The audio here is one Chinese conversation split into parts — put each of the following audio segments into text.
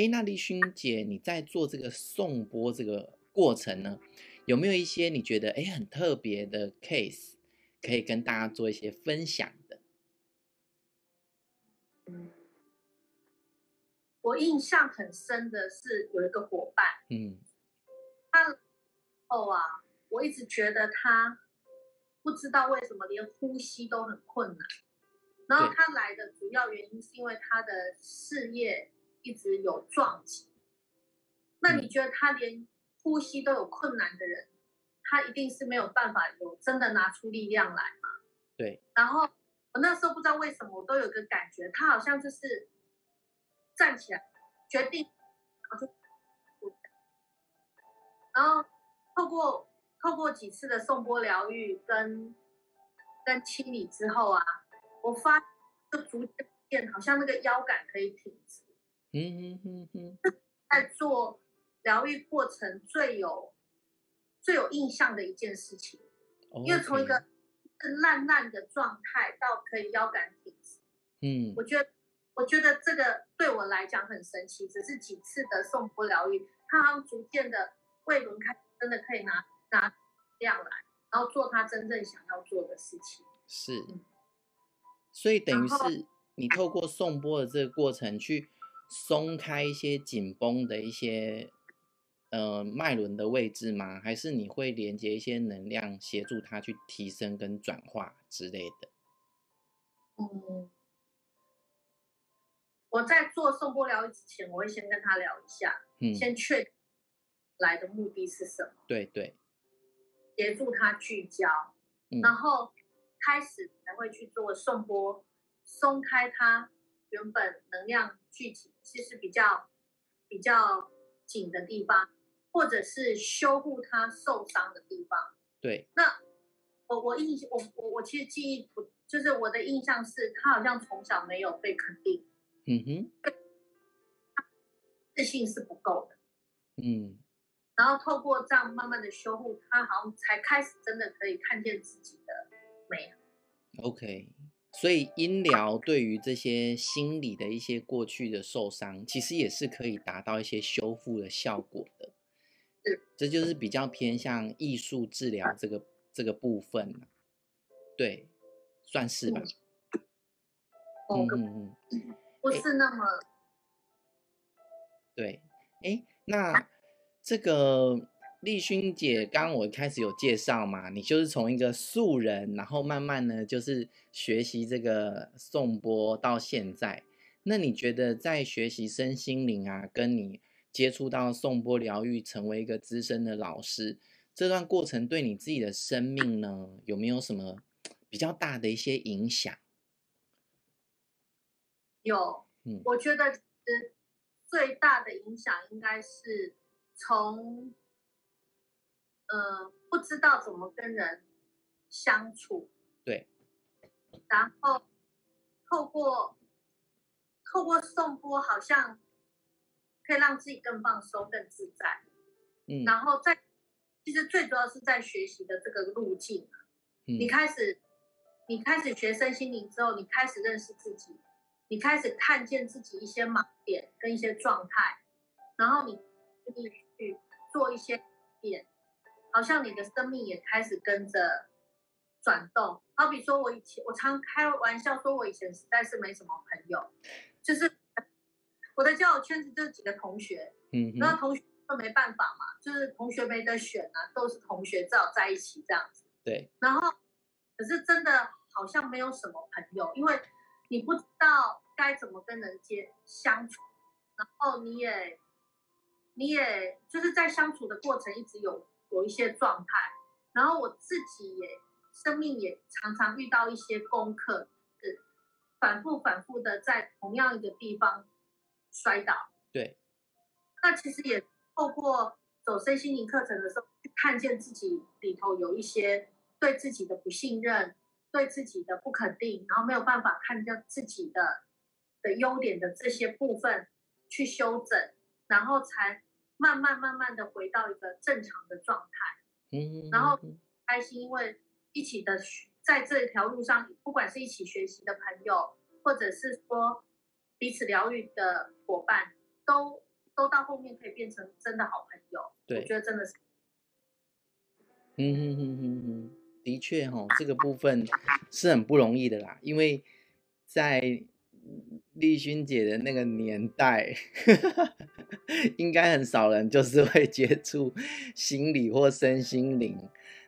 哎，那丽勋姐，你在做这个送播这个过程呢，有没有一些你觉得哎很特别的 case，可以跟大家做一些分享的？嗯，我印象很深的是有一个伙伴，嗯，他哦啊，我一直觉得他不知道为什么连呼吸都很困难，然后他来的主要原因是因为他的事业一直有撞击。那你觉得他连呼吸都有困难的人，他一定是没有办法有真的拿出力量来嘛？对，然后。我那时候不知道为什么，我都有个感觉，他好像就是站起来，决定，然后就，然后透过透过几次的颂钵疗愈跟跟清理之后啊，我发现就逐渐，好像那个腰杆可以挺直。嗯嗯嗯嗯。在做疗愈过程最有最有印象的一件事情，Okay. 因为从一个。是烂烂的状态到可以腰杆挺直，嗯，我觉得我觉得这个对我来讲很神奇，只是几次的颂钵疗愈，他好像逐渐的胃轮开，真的可以拿拿量来，然后做他真正想要做的事情。是，所以等于是你透过颂钵的这个过程去松开一些紧绷的一些。呃，脉轮的位置吗？还是你会连接一些能量，协助它去提升跟转化之类的？嗯，我在做颂钵疗愈之前，我会先跟他聊一下，嗯，先确定来的目的是什么？对对，协助他聚焦，嗯，然后开始才会去做颂钵，松开他原本能量聚集其实比较比较紧的地方。或者是修护他受伤的地方。对。那我我印我我我其实记忆不，就是我的印象是他好像从小没有被肯定。嗯哼。自信是不够的。嗯。然后透过这样慢慢的修护，他好像才开始真的可以看见自己的美。OK。所以音疗对于这些心理的一些过去的受伤，其实也是可以达到一些修复的效果的。这就是比较偏向艺术治疗这个这个部分，对，算是吧。嗯嗯嗯，不是那么。对，哎，那这个丽勋姐，刚刚我开始有介绍嘛，你就是从一个素人，然后慢慢呢，就是学习这个颂钵到现在，那你觉得在学习身心灵啊，跟你接触到颂钵疗愈，成为一个资深的老师，这段过程对你自己的生命呢，有没有什么比较大的一些影响？有，嗯，我觉得最大的影响应该是从，呃，不知道怎么跟人相处，对，然后透过透过颂钵，好像。可以让自己更放松、更自在，嗯，然后在其实最主要是在学习的这个路径，嗯，你开始你开始学身心灵之后，你开始认识自己，你开始看见自己一些盲点跟一些状态，然后你你去做一些改变，好像你的生命也开始跟着转动。好比说，我以前我常开玩笑说，我以前实在是没什么朋友，就是。我的交友圈子就是几个同学，嗯，那同学都没办法嘛，就是同学没得选啊，都是同学只好在一起这样子。对。然后，可是真的好像没有什么朋友，因为你不知道该怎么跟人接相处，然后你也，你也就是在相处的过程一直有有一些状态，然后我自己也生命也常常遇到一些功课，是反复反复的在同样一个地方。摔倒，对。那其实也透过走身心灵课程的时候，看见自己里头有一些对自己的不信任，对自己的不肯定，然后没有办法看见自己的的优点的这些部分去修整，然后才慢慢慢慢的回到一个正常的状态。嗯。然后开心，因为一起的在这条路上，不管是一起学习的朋友，或者是说。彼此疗愈的伙伴都都到后面可以变成真的好朋友。对，我觉得真的是。嗯哼哼哼哼，的确哈，这个部分是很不容易的啦，因为在丽君姐的那个年代，应该很少人就是 会接触心理或身心灵，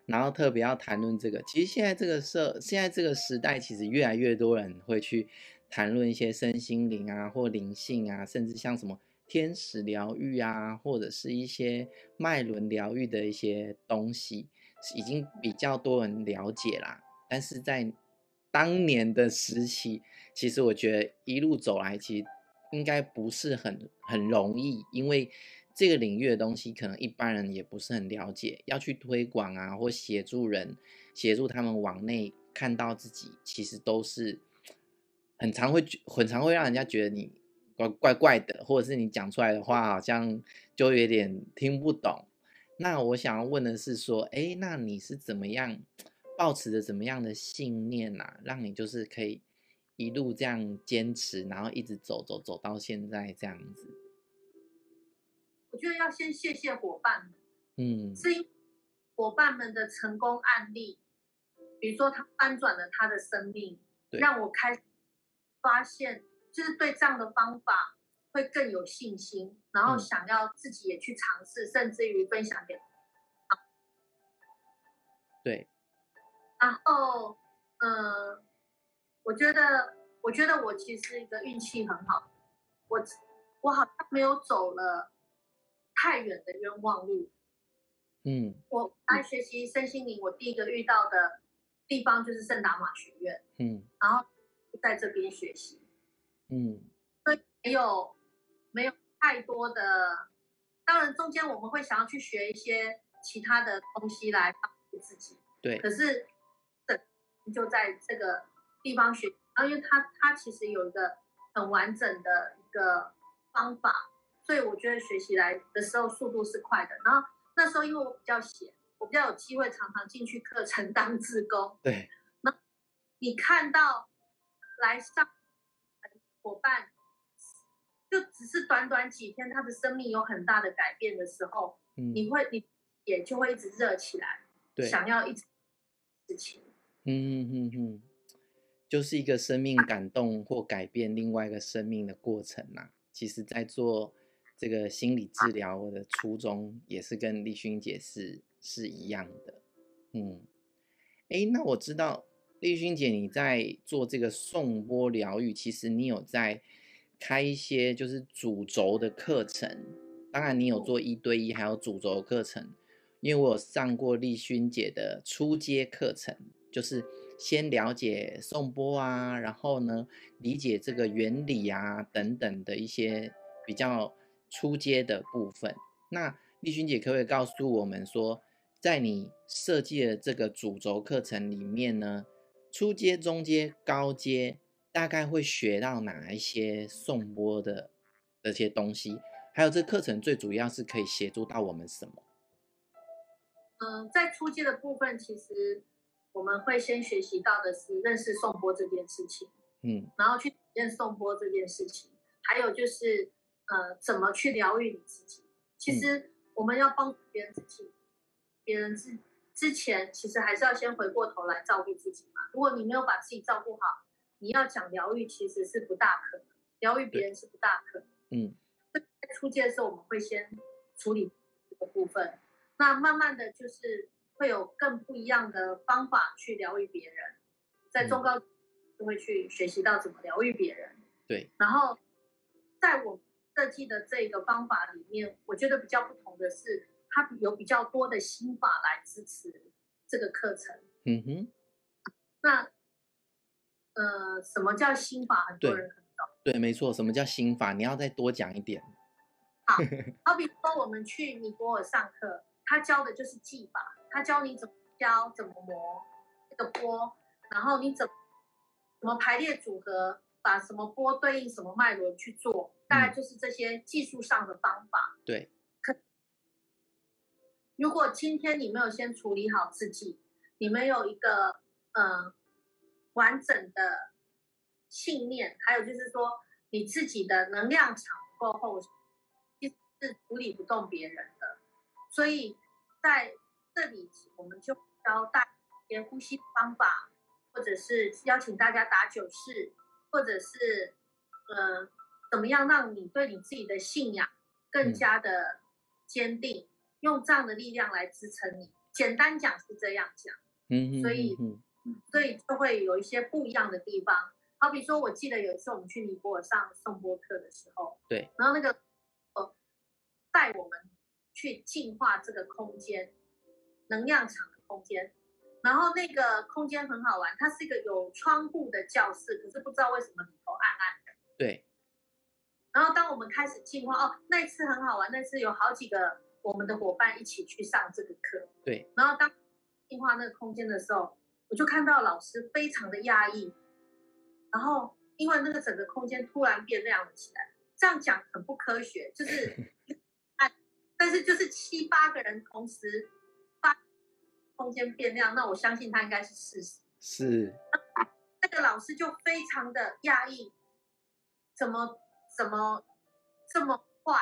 然后特别要谈论这个。其实现在这个社，现在这个时代，其实越来越多人会去谈论一些身心灵啊，或灵性啊，甚至像什么天使疗愈啊，或者是一些脉轮疗愈的一些东西。已经比较多人了解啦，但是在当年的时期，其实我觉得一路走来，其实应该不是很很容易，因为这个领域的东西可能一般人也不是很了解，要去推广啊，或协助人，协助他们往内看到自己，其实都是很常会很常会让人家觉得你怪怪怪的，或者是你讲出来的话好像就有点听不懂。那我想要问的是说，哎，那你是怎么样抱持着怎么样的信念呐、啊，让你就是可以一路这样坚持，然后一直走走走到现在这样子？我觉得要先谢谢伙伴们，嗯，是因伙伴们的成功案例，比如说他翻转了他的生命，让我开始发现，就是对这样的方法。会更有信心，然后想要自己也去尝试，嗯、甚至于分享给。对。然后，嗯、呃，我觉得，我觉得我其实一个运气很好，我我好像没有走了太远的冤枉路。嗯。我来学习身心灵，我第一个遇到的地方就是圣达玛学院。嗯。然后在这边学习。嗯。所以没有。没有太多的，当然中间我们会想要去学一些其他的东西来帮助自己。对。可是，就在这个地方学，然后因为他他其实有一个很完整的一个方法，所以我觉得学习来的时候速度是快的。然后那时候因为我比较闲，我比较有机会常常进去课程当志工。对。那你看到来上伙伴。就只是短短几天，他的生命有很大的改变的时候，嗯、你会你也就会一直热起来，对，想要一直事情。嗯嗯嗯，就是一个生命感动或改变另外一个生命的过程呐、啊。其实，在做这个心理治疗的初衷，也是跟丽勋姐是是一样的。嗯，哎，那我知道丽勋姐你在做这个颂钵疗愈，其实你有在。开一些就是主轴的课程，当然你有做一对一，还有主轴课程。因为我有上过丽勋姐的初阶课程，就是先了解颂钵啊，然后呢理解这个原理啊等等的一些比较初阶的部分。那丽君姐可不可以告诉我们说，在你设计的这个主轴课程里面呢，初阶、中阶、高阶？大概会学到哪一些颂钵的这些东西？还有这课程最主要是可以协助到我们什么？嗯，在初阶的部分，其实我们会先学习到的是认识颂钵这件事情，嗯，然后去体验颂钵这件事情，还有就是呃，怎么去疗愈你自己。其实我们要帮助别人自己，别人之之前，其实还是要先回过头来照顾自己嘛。如果你没有把自己照顾好，你要讲疗愈，其实是不大可能。疗愈别人是不大可能。嗯，在初阶的时候，我们会先处理这个部分。那慢慢的就是会有更不一样的方法去疗愈别人。在中高就会去学习到怎么疗愈别人。对。然后，在我设计的这个方法里面，我觉得比较不同的是，它有比较多的心法来支持这个课程。嗯哼。那。呃，什么叫心法？很多人可能懂。对，没错。什么叫心法？你要再多讲一点。好，好比说我们去尼泊尔上课，他教的就是技法，他教你怎么教，怎么磨这个波，然后你怎么怎么排列组合，把什么波对应什么脉轮去做，大概就是这些技术上的方法。嗯、对。可如果今天你没有先处理好自己，你没有一个嗯。呃完整的信念，还有就是说你自己的能量场够厚，是处理不动别人的，所以在这里我们就教大家一些呼吸方法，或者是邀请大家打九式，或者是呃怎么样让你对你自己的信仰更加的坚定，嗯、用这样的力量来支撑你。简单讲是这样讲，嗯，所以所以就会有一些不一样的地方。好比说，我记得有一次我们去尼泊尔上颂钵课的时候，对，然后那个。带我们去净化这个空间，能量场的空间。然后那个空间很好玩，它是一个有窗户的教室，可是不知道为什么里头暗暗的。对。然后当我们开始进化，哦，那次很好玩，那次有好几个我们的伙伴一起去上这个课。对。然后当进化那个空间的时候，我就看到老师非常的压抑。然后因为那个整个空间突然变亮了起来，这样讲很不科学，就是。但是就是七八个人同时把空间变亮，那我相信他应该是事实。是。那个老师就非常的讶异，怎么怎么这么快？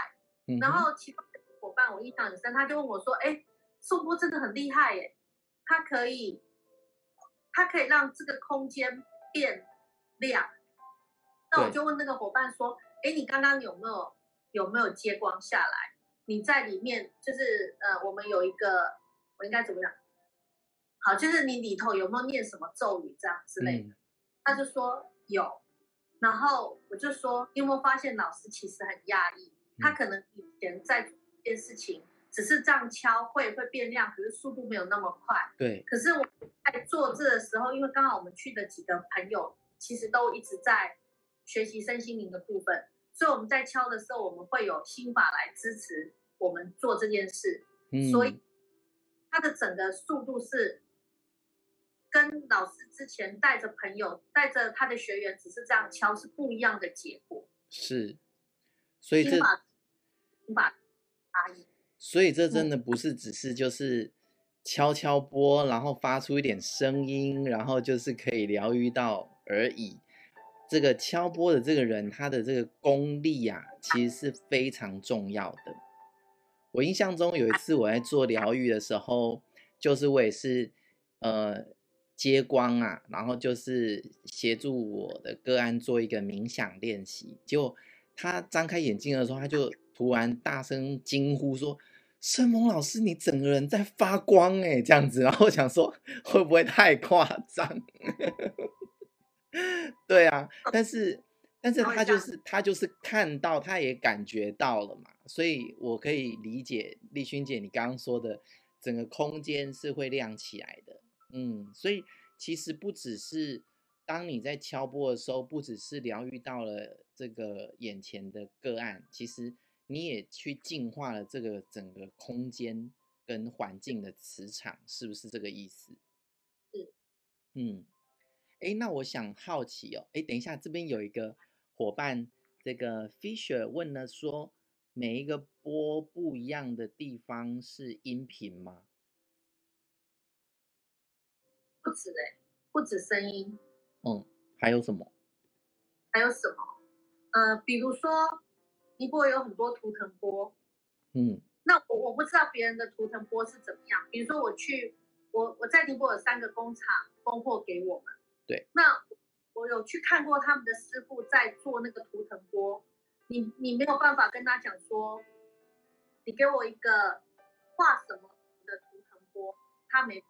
嗯、然后其他的伙伴我印象很深，他就问我说：“哎，宋波真的很厉害耶，他可以，他可以让这个空间变亮。”那我就问那个伙伴说：“哎，你刚刚有没有有没有接光下来？”你在里面就是呃，我们有一个，我应该怎么讲？好，就是你里头有没有念什么咒语这样之类的？嗯、他就说有，然后我就说，你有没有发现老师其实很压抑？他可能以前在做一件事情，只是这样敲会会变亮，可是速度没有那么快。对。可是我在做这的时候，因为刚好我们去的几个朋友其实都一直在学习身心灵的部分，所以我们在敲的时候，我们会有心法来支持。我们做这件事，嗯、所以它的整个速度是跟老师之前带着朋友、带着他的学员只是这样敲是不一样的结果。是，所以这所以这真的不是只是就是敲敲波，然后发出一点声音，然后就是可以疗愈到而已。这个敲波的这个人，他的这个功力啊，其实是非常重要的。我印象中有一次我在做疗愈的时候，就是我也是呃接光啊，然后就是协助我的个案做一个冥想练习。结果他张开眼睛的时候，他就突然大声惊呼说：“圣萌老师，你整个人在发光哎！”这样子，然后我想说会不会太夸张？对啊，但是。但是他就是他就是看到，他也感觉到了嘛，所以我可以理解丽君姐你刚刚说的，整个空间是会亮起来的，嗯，所以其实不只是当你在敲波的时候，不只是疗愈到了这个眼前的个案，其实你也去净化了这个整个空间跟环境的磁场，是不是这个意思？是，嗯，哎，那我想好奇哦，哎，等一下这边有一个。伙伴，这个 Fisher 问了说：“每一个波不一样的地方是音频吗？”不止嘞，不止声音。嗯，还有什么？还有什么？呃，比如说尼泊尔有很多图腾波。嗯。那我我不知道别人的图腾波是怎么样。比如说我去，我我在尼泊尔有三个工厂供货给我们。对。那。我有去看过他们的师傅在做那个图腾波，你你没有办法跟他讲说，你给我一个画什么的图腾波，他没办法，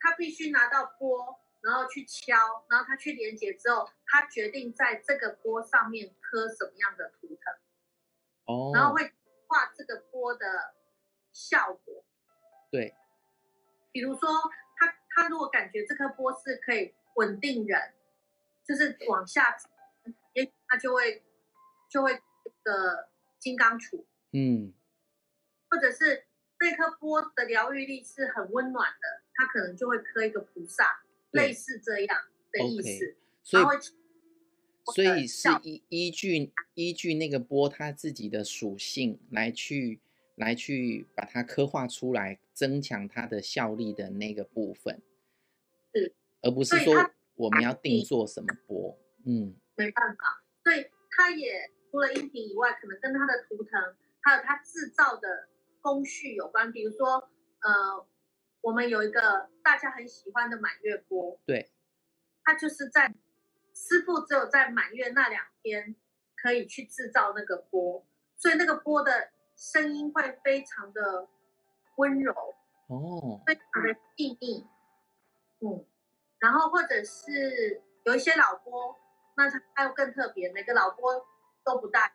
他必须拿到波，然后去敲，然后他去连接之后，他决定在这个波上面刻什么样的图腾，哦，然后会画这个波的效果，对，比如说他他如果感觉这颗波是可以稳定人。就是往下，也他就会就会这个金刚杵，嗯，或者是这颗波的疗愈力是很温暖的，它可能就会刻一个菩萨，类似这样的意思。所以，所以是依依据依据那个波它自己的属性来去来去把它刻画出来，增强它的效力的那个部分，是，而不是说。我们要定做什么波？嗯，没办法，所以它也除了音频以外，可能跟它的图腾还有它制造的工序有关。比如说，呃，我们有一个大家很喜欢的满月波，对，它就是在师傅只有在满月那两天可以去制造那个波，所以那个波的声音会非常的温柔哦，非常的细腻，嗯，然后或者是有一些老波，那它还有更特别，每个老波都不大。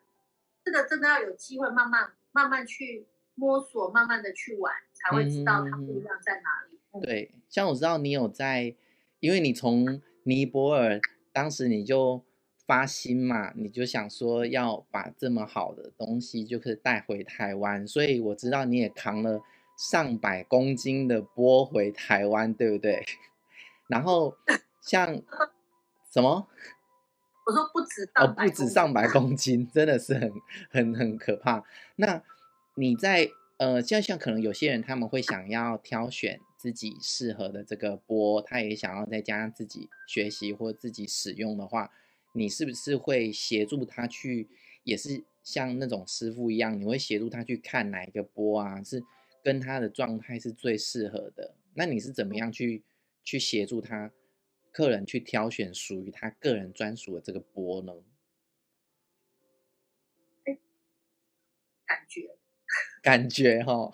这个真的要有机会慢慢慢慢去摸索，慢慢的去玩，才会知道它不一样在哪里。嗯、对，像我知道你有在，因为你从尼泊尔当时你就发心嘛，你就想说要把这么好的东西就可以带回台湾，所以我知道你也扛了上百公斤的波回台湾，对不对？然后 像什么？我说不止哦，不止上百公斤，真的是很很很可怕。那你在呃，像像可能有些人他们会想要挑选自己适合的这个波，他也想要在家自己学习或自己使用的话，你是不是会协助他去，也是像那种师傅一样，你会协助他去看哪一个波啊，是跟他的状态是最适合的？那你是怎么样去去协助他？客人去挑选属于他个人专属的这个波呢？感觉，感觉哈。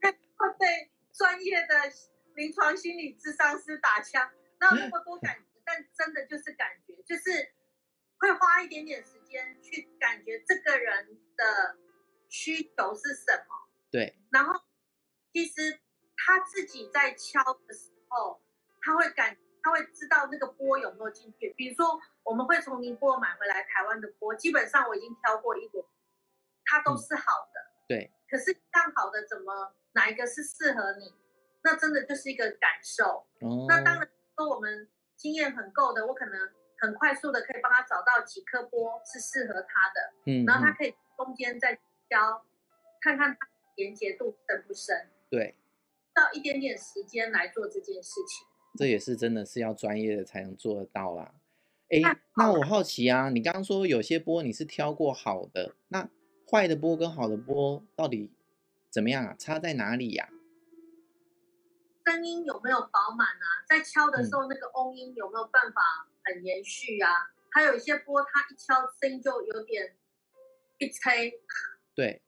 会被专业的临床心理智商师打枪，那那么多感觉，但真的就是感觉，就是会花一点点时间去感觉这个人的需求是什么。对。然后，其实他自己在敲的时候。他会感，他会知道那个波有没有进去。比如说，我们会从宁波买回来台湾的波，基本上我已经挑过一轮，它都是好的。嗯、对。可是刚好的怎么哪一个是适合你？那真的就是一个感受。哦。那当然说我们经验很够的，我可能很快速的可以帮他找到几颗波是适合他的。嗯。然后他可以中间再挑，看看它连接度深不深。对。到一点点时间来做这件事情。这也是真的是要专业的才能做得到啦。哎，那我好奇啊，你刚刚说有些波你是挑过好的，那坏的波跟好的波到底怎么样啊？差在哪里呀？声音有没有饱满啊？在敲的时候那个嗡音有没有办法很延续啊？嗯、还有一些波它一敲声音就有点一吹，对，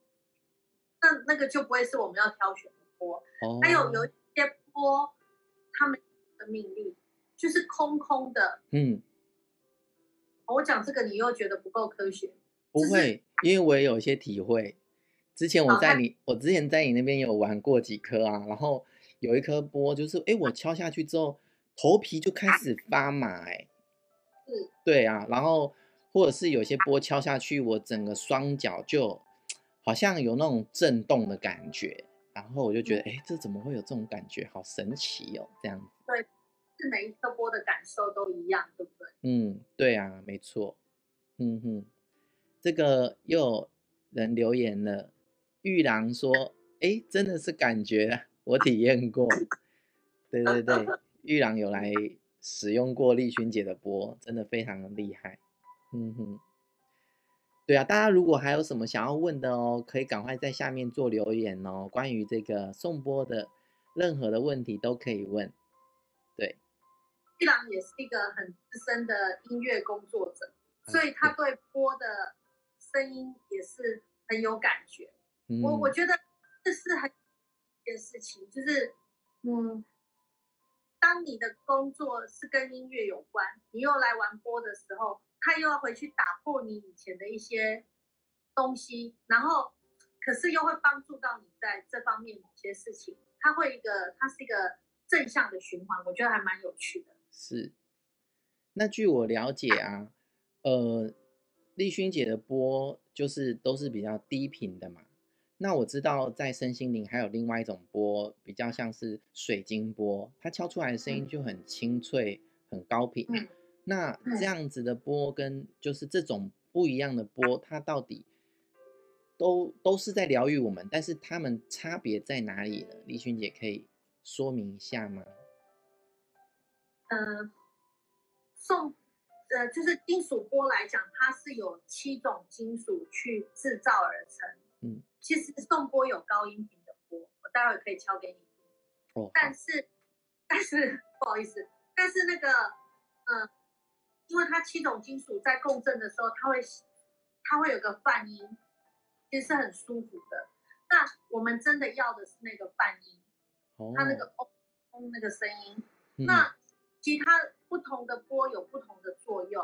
那那个就不会是我们要挑选的波。哦，还有有一些波他们的。命令就是空空的，嗯，我讲这个你又觉得不够科学？不会，因为我也有一些体会。之前我在你，我之前在你那边有玩过几颗啊，然后有一颗波就是，哎，我敲下去之后，头皮就开始发麻，哎，是，对啊，然后或者是有些波敲下去，我整个双脚就好像有那种震动的感觉，然后我就觉得，哎，这怎么会有这种感觉？好神奇哦，这样子。对。是每一颗波的感受都一样，对不对？嗯，对啊，没错。嗯哼，这个又有人留言了，玉郎说：“哎，真的是感觉，我体验过。”对对对，玉郎有来使用过丽君姐的波，真的非常的厉害。嗯哼，对啊，大家如果还有什么想要问的哦，可以赶快在下面做留言哦。关于这个颂钵的任何的问题都可以问。对。玉郎也是一个很资深的音乐工作者，所以他对波的声音也是很有感觉。嗯、我我觉得这是很一件事情，就是嗯，当你的工作是跟音乐有关，你又来玩播的时候，他又要回去打破你以前的一些东西，然后可是又会帮助到你在这方面某些事情，它会一个，它是一个正向的循环，我觉得还蛮有趣的。是，那据我了解啊，呃，丽勋姐的波就是都是比较低频的嘛。那我知道在身心灵还有另外一种波，比较像是水晶波，它敲出来的声音就很清脆、很高频。嗯、那这样子的波跟就是这种不一样的波，它到底都都是在疗愈我们，但是它们差别在哪里呢？丽勋姐可以说明一下吗？呃，颂，呃，就是金属波来讲，它是有七种金属去制造而成。嗯，其实颂波有高音频的波，我待会可以敲给你听。哦，但是，但是不好意思，但是那个，嗯、呃，因为它七种金属在共振的时候，它会，它会有个泛音，其实是很舒服的。那我们真的要的是那个泛音，哦、它那个嗡嗡那个声音。嗯、那其他不同的波有不同的作用。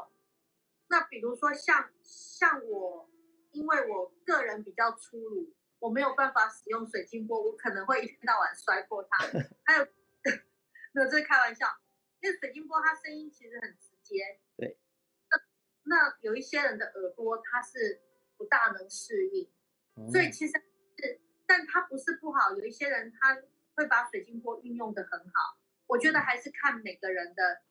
那比如说像像我，因为我个人比较粗鲁，我没有办法使用水晶波，我可能会一天到晚摔破它。还有，没有这是开玩笑，因为水晶波它声音其实很直接。对。那那有一些人的耳朵它是不大能适应，嗯、所以其实是，但它不是不好。有一些人他会把水晶波运用的很好。我觉得还是看每个人的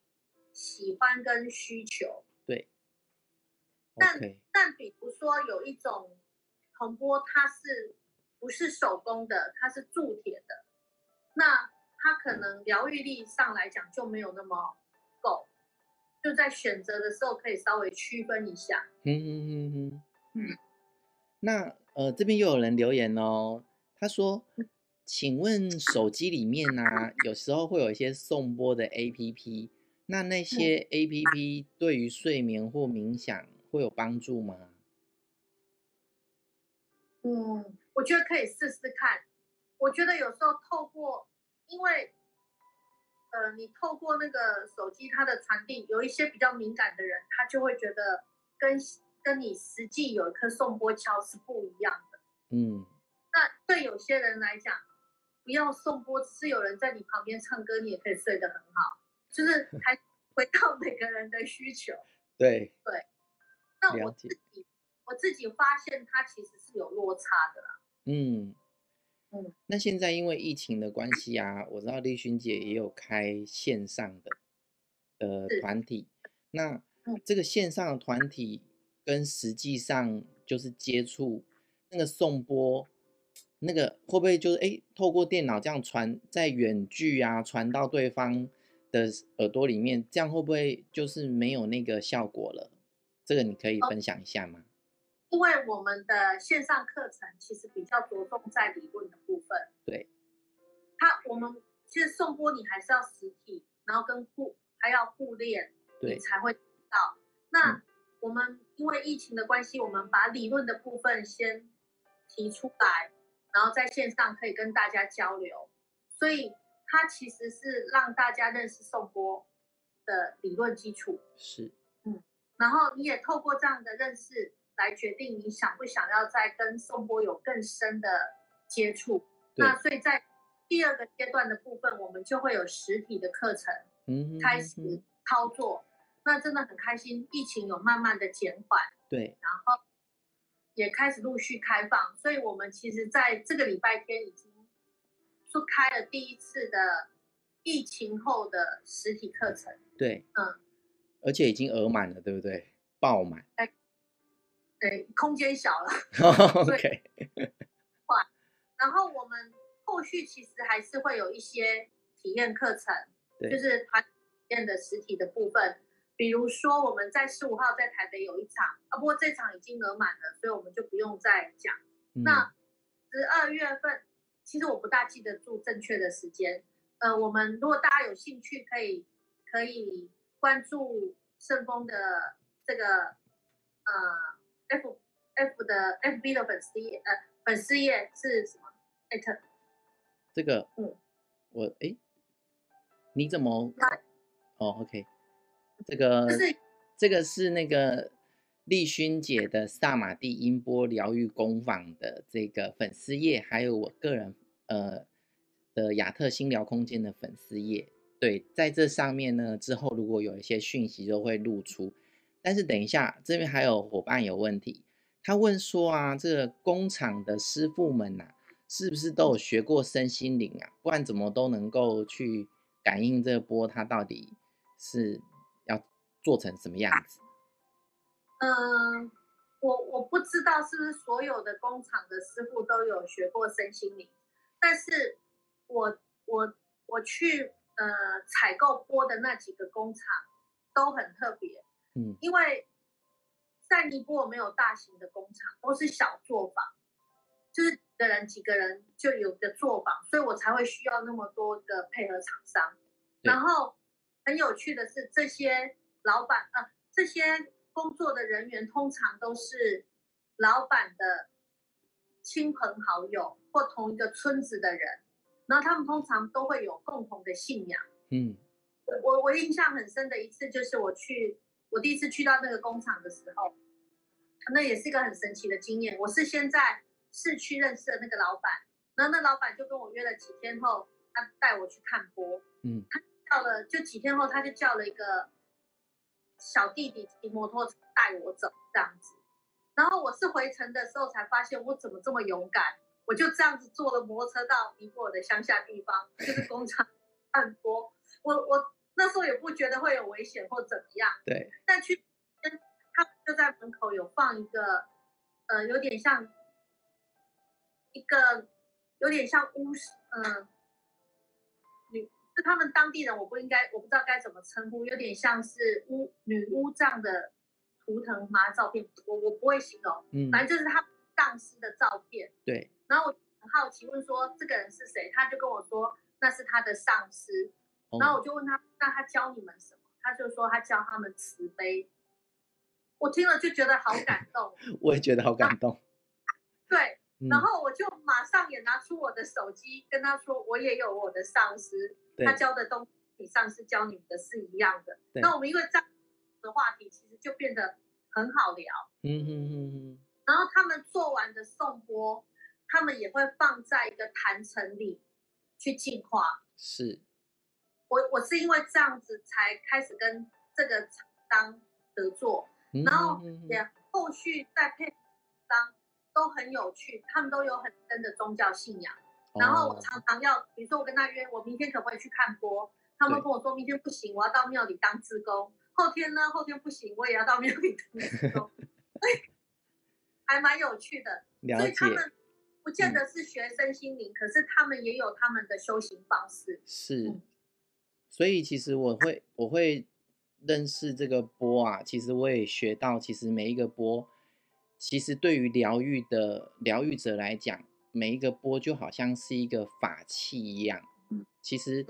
喜欢跟需求。对。但但比如说有一种铜钵，它是不是手工的？它是铸铁的，那它可能疗愈力上来讲就没有那么够，就在选择的时候可以稍微区分一下。嗯嗯嗯嗯。嗯。那呃，这边又有人留言哦，他说。请问手机里面呢、啊，有时候会有一些颂钵的 APP，那那些 APP 对于睡眠或冥想会有帮助吗？嗯，我觉得可以试试看。我觉得有时候透过，因为呃，你透过那个手机它的传递，有一些比较敏感的人，他就会觉得跟跟你实际有一颗颂钵敲是不一样的。嗯，那对有些人来讲。不要送播，只是有人在你旁边唱歌，你也可以睡得很好。就是 还回到每个人的需求。对对。那我自己我自己发现它其实是有落差的啦。嗯嗯。那现在因为疫情的关系啊，我知道丽君姐也有开线上的呃团体。那这个线上的团体跟实际上就是接触那个颂钵。那个会不会就是哎，透过电脑这样传，在远距啊传到对方的耳朵里面，这样会不会就是没有那个效果了？这个你可以分享一下吗？因为我们的线上课程其实比较着重在理论的部分。对。他我们其实送播你还是要实体，然后跟互还要互练，对，你才会到。那我们因为疫情的关系，我们把理论的部分先提出来。然后在线上可以跟大家交流，所以它其实是让大家认识颂波的理论基础。是，嗯，然后你也透过这样的认识来决定你想不想要再跟颂钵有更深的接触。那所以在第二个阶段的部分，我们就会有实体的课程，嗯，开始操作。那真的很开心，疫情有慢慢的减缓。对，然后。也开始陆续开放，所以我们其实在这个礼拜天已经说开了第一次的疫情后的实体课程。对，嗯，而且已经额满了，对不对？爆满。哎，对，空间小了。OK。然后我们后续其实还是会有一些体验课程，对就是团体验的实体的部分。比如说，我们在十五号在台北有一场啊，不过这场已经额满了，所以我们就不用再讲。嗯、那十二月份，其实我不大记得住正确的时间。呃，我们如果大家有兴趣，可以可以关注顺丰的这个呃 F F 的 FB 的粉丝页，呃粉丝页是什么？艾特这个，嗯，我哎，你怎么？哦，OK。这个这个是那个丽勋姐的萨马蒂音波疗愈工坊的这个粉丝页，还有我个人呃的亚特心疗空间的粉丝页。对，在这上面呢，之后如果有一些讯息就会露出。但是等一下，这边还有伙伴有问题，他问说啊，这个工厂的师傅们呐、啊，是不是都有学过身心灵啊？不然怎么都能够去感应这波，它到底是？做成什么样子？嗯，我我不知道是不是所有的工厂的师傅都有学过身心灵，但是我我我去呃采购钵的那几个工厂都很特别，嗯，因为在尼泊尔没有大型的工厂，都是小作坊，就是几个人几个人就有个作坊，所以我才会需要那么多的配合厂商。然后很有趣的是，这些老板啊、呃，这些工作的人员通常都是老板的亲朋好友或同一个村子的人，然后他们通常都会有共同的信仰。嗯，我我印象很深的一次就是我去，我第一次去到那个工厂的时候，那也是一个很神奇的经验。我是先在市区认识的那个老板，然后那老板就跟我约了几天后，他带我去看波。嗯。他叫了就几天后，他就叫了一个小弟弟骑摩托车带我走这样子，然后我是回程的时候才发现我怎么这么勇敢，我就这样子坐了摩托车到尼泊尔的乡下地方，就是工厂 按播。我我那时候也不觉得会有危险或怎么样，对。但去他们就在门口有放一个，呃，有点像一个有点像巫师，嗯、呃。他们当地人，我不应该，我不知道该怎么称呼，有点像是巫女巫这样的图腾吗照片，我我不会形容，嗯，反正就是他丧尸的照片，对。然后我很好奇问说这个人是谁，他就跟我说那是他的上司，然后我就问他，那他教你们什么？他就说他教他们慈悲，我听了就觉得好感动，我也觉得好感动，对。然后我就马上也拿出我的手机跟他说，我也有我的上司，他教的东西比上司教你们的是一样的。那我们因为这样的话题，其实就变得很好聊。嗯嗯嗯嗯。然后他们做完的颂钵，他们也会放在一个坛城里去净化。是。我我是因为这样子才开始跟这个厂商合作，然后也后续再配商。都很有趣，他们都有很深的宗教信仰。Oh. 然后我常常要，比如说我跟他约，我明天可不可以去看波？他们跟我说明天不行，我要到庙里当志工。后天呢？后天不行，我也要到庙里当志工。还蛮有趣的。所以他们不见得是学生心灵，嗯，可是他们也有他们的修行方式。是，嗯，所以其实我会我会认识这个波啊，其实我也学到，其实每一个钵。其实对于疗愈的疗愈者来讲，每一个波就好像是一个法器一样。其实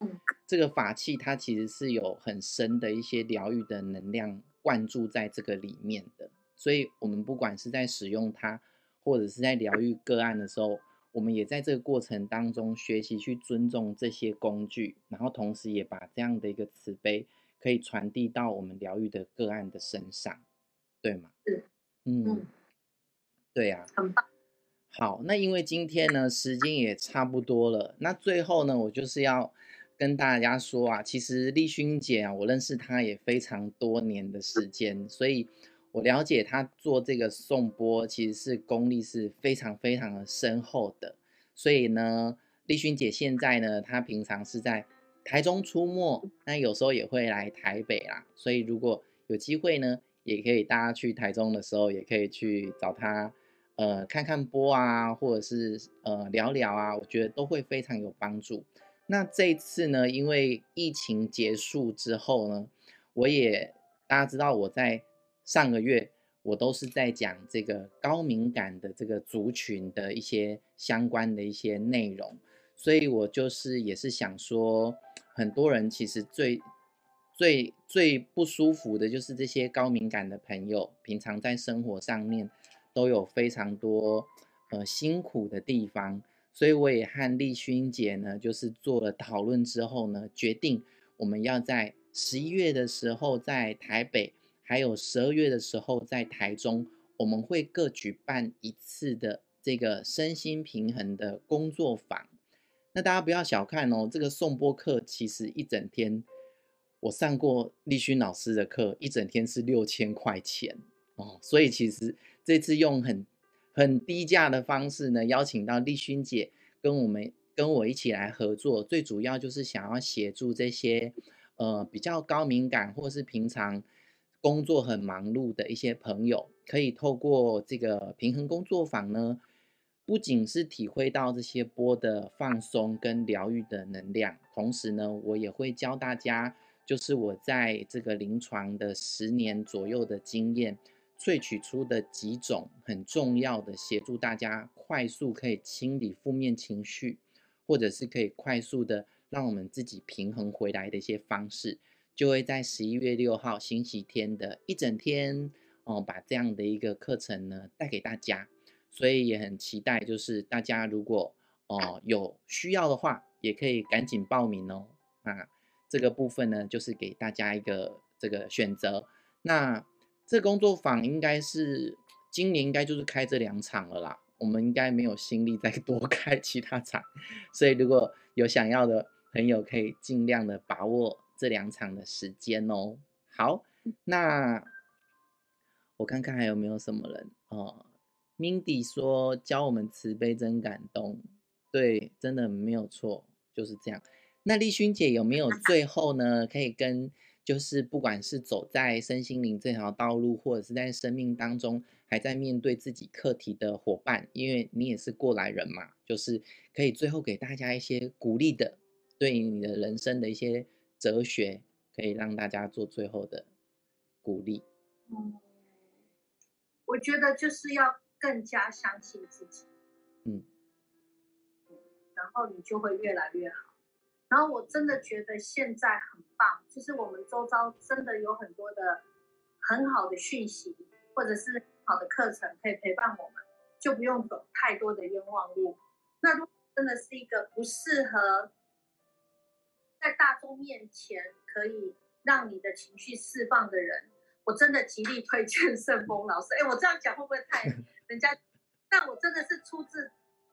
这个法器它其实是有很深的一些疗愈的能量灌注在这个里面的。所以，我们不管是在使用它，或者是在疗愈个案的时候，我们也在这个过程当中学习去尊重这些工具，然后同时也把这样的一个慈悲可以传递到我们疗愈的个案的身上，对吗？嗯。对呀、啊，很棒。好，那因为今天呢，时间也差不多了。那最后呢，我就是要跟大家说啊，其实丽勋姐啊，我认识她也非常多年的时间，所以我了解她做这个颂钵其实是功力是非常非常的深厚的。所以呢，丽勋姐现在呢，她平常是在台中出没，那有时候也会来台北啦。所以如果有机会呢，也可以大家去台中的时候，也可以去找她。呃，看看播啊，或者是呃聊聊啊，我觉得都会非常有帮助。那这一次呢，因为疫情结束之后呢，我也大家知道我在上个月我都是在讲这个高敏感的这个族群的一些相关的一些内容，所以我就是也是想说，很多人其实最最最不舒服的就是这些高敏感的朋友，平常在生活上面。都有非常多呃辛苦的地方，所以我也和丽勋姐呢，就是做了讨论之后呢，决定我们要在十一月的时候在台北，还有十二月的时候在台中，我们会各举办一次的这个身心平衡的工作坊。那大家不要小看哦，这个颂钵课其实一整天，我上过立勋老师的课，一整天是六千块钱哦，所以其实。这次用很很低价的方式呢，邀请到丽薰姐跟我们跟我一起来合作，最主要就是想要协助这些呃比较高敏感或是平常工作很忙碌的一些朋友，可以透过这个平衡工作坊呢，不仅是体会到这些波的放松跟疗愈的能量，同时呢，我也会教大家就是我在这个临床的十年左右的经验，萃取出的几种很重要的协助大家快速可以清理负面情绪，或者是可以快速的让我们自己平衡回来的一些方式，就会在十一月六号星期天的一整天哦，把这样的一个课程呢带给大家。所以也很期待，就是大家如果哦有需要的话，也可以赶紧报名哦。啊，这个部分呢，就是给大家一个这个选择。那这工作坊应该是今年应该就是开这两场了啦，我们应该没有心力再 多开其他场。所以如果有想要的朋友，可以尽量的把握这两场的时间哦。好，那我看看还有没有什么人哦。Mindy 说：“教我们慈悲真感动，对，真的没有错，就是这样。那丽勋姐有没有最后呢？可以跟就是不管是走在身心灵这条道路，或者是在生命当中还在面对自己课题的伙伴，因为你也是过来人嘛，就是可以最后给大家一些鼓励的，对你的人生的一些哲学，可以让大家做最后的鼓励。嗯，我觉得就是要。”更加相信自己，嗯，然后你就会越来越好。然后我真的觉得现在很棒，就是我们周遭真的有很多的很好的讯息，或者是好的课程可以陪伴我们，就不用走太多的冤枉路。那如果真的是一个不适合在大众面前可以让你的情绪释放的人，我真的极力推荐盛峰老师。哎，我这样讲会不会太？人家，但我真的是出自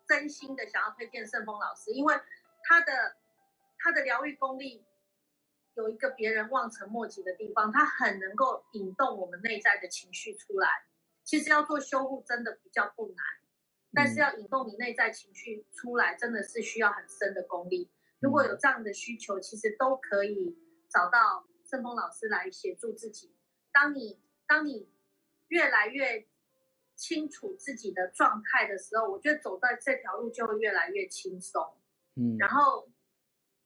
真心的想要推荐盛峰老师，因为他的他的疗愈功力有一个别人望尘莫及的地方，他很能够引动我们内在的情绪出来。其实要做修护真的比较不难，但是要引动你内在情绪出来，真的是需要很深的功力。如果有这样的需求，其实都可以找到圣峰老师来协助自己。当你当你越来越清楚自己的状态的时候，我觉得走在这条路就会越来越轻松。嗯，然后，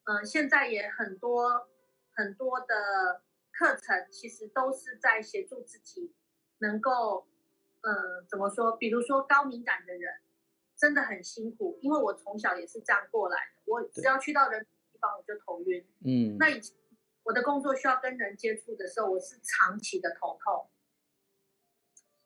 嗯、呃，现在也很多很多的课程，其实都是在协助自己能够，嗯、呃，怎么说？比如说高敏感的人真的很辛苦，因为我从小也是这样过来的。我只要去到人地方，我就头晕。嗯，那以前我的工作需要跟人接触的时候，我是长期的头痛。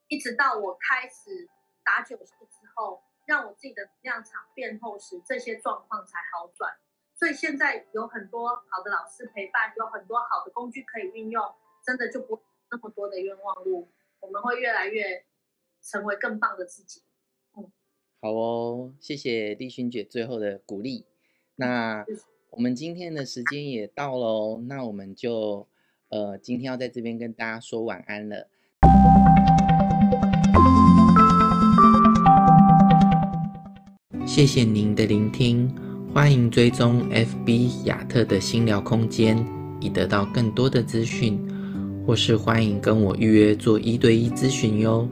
一直到我开始打九式之后，让我自己的能量场变厚时，这些状况才好转。所以现在有很多好的老师陪伴，有很多好的工具可以运用，真的就不那么多的冤枉路。我们会越来越成为更棒的自己。嗯，好哦，谢谢丽勋姐最后的鼓励。那我们今天的时间也到了哦，那我们就呃今天要在这边跟大家说晚安了。谢谢您的聆听，欢迎追踪 FB 亚特的新聊空间，以得到更多的资讯，或是欢迎跟我预约做一对一咨询哟。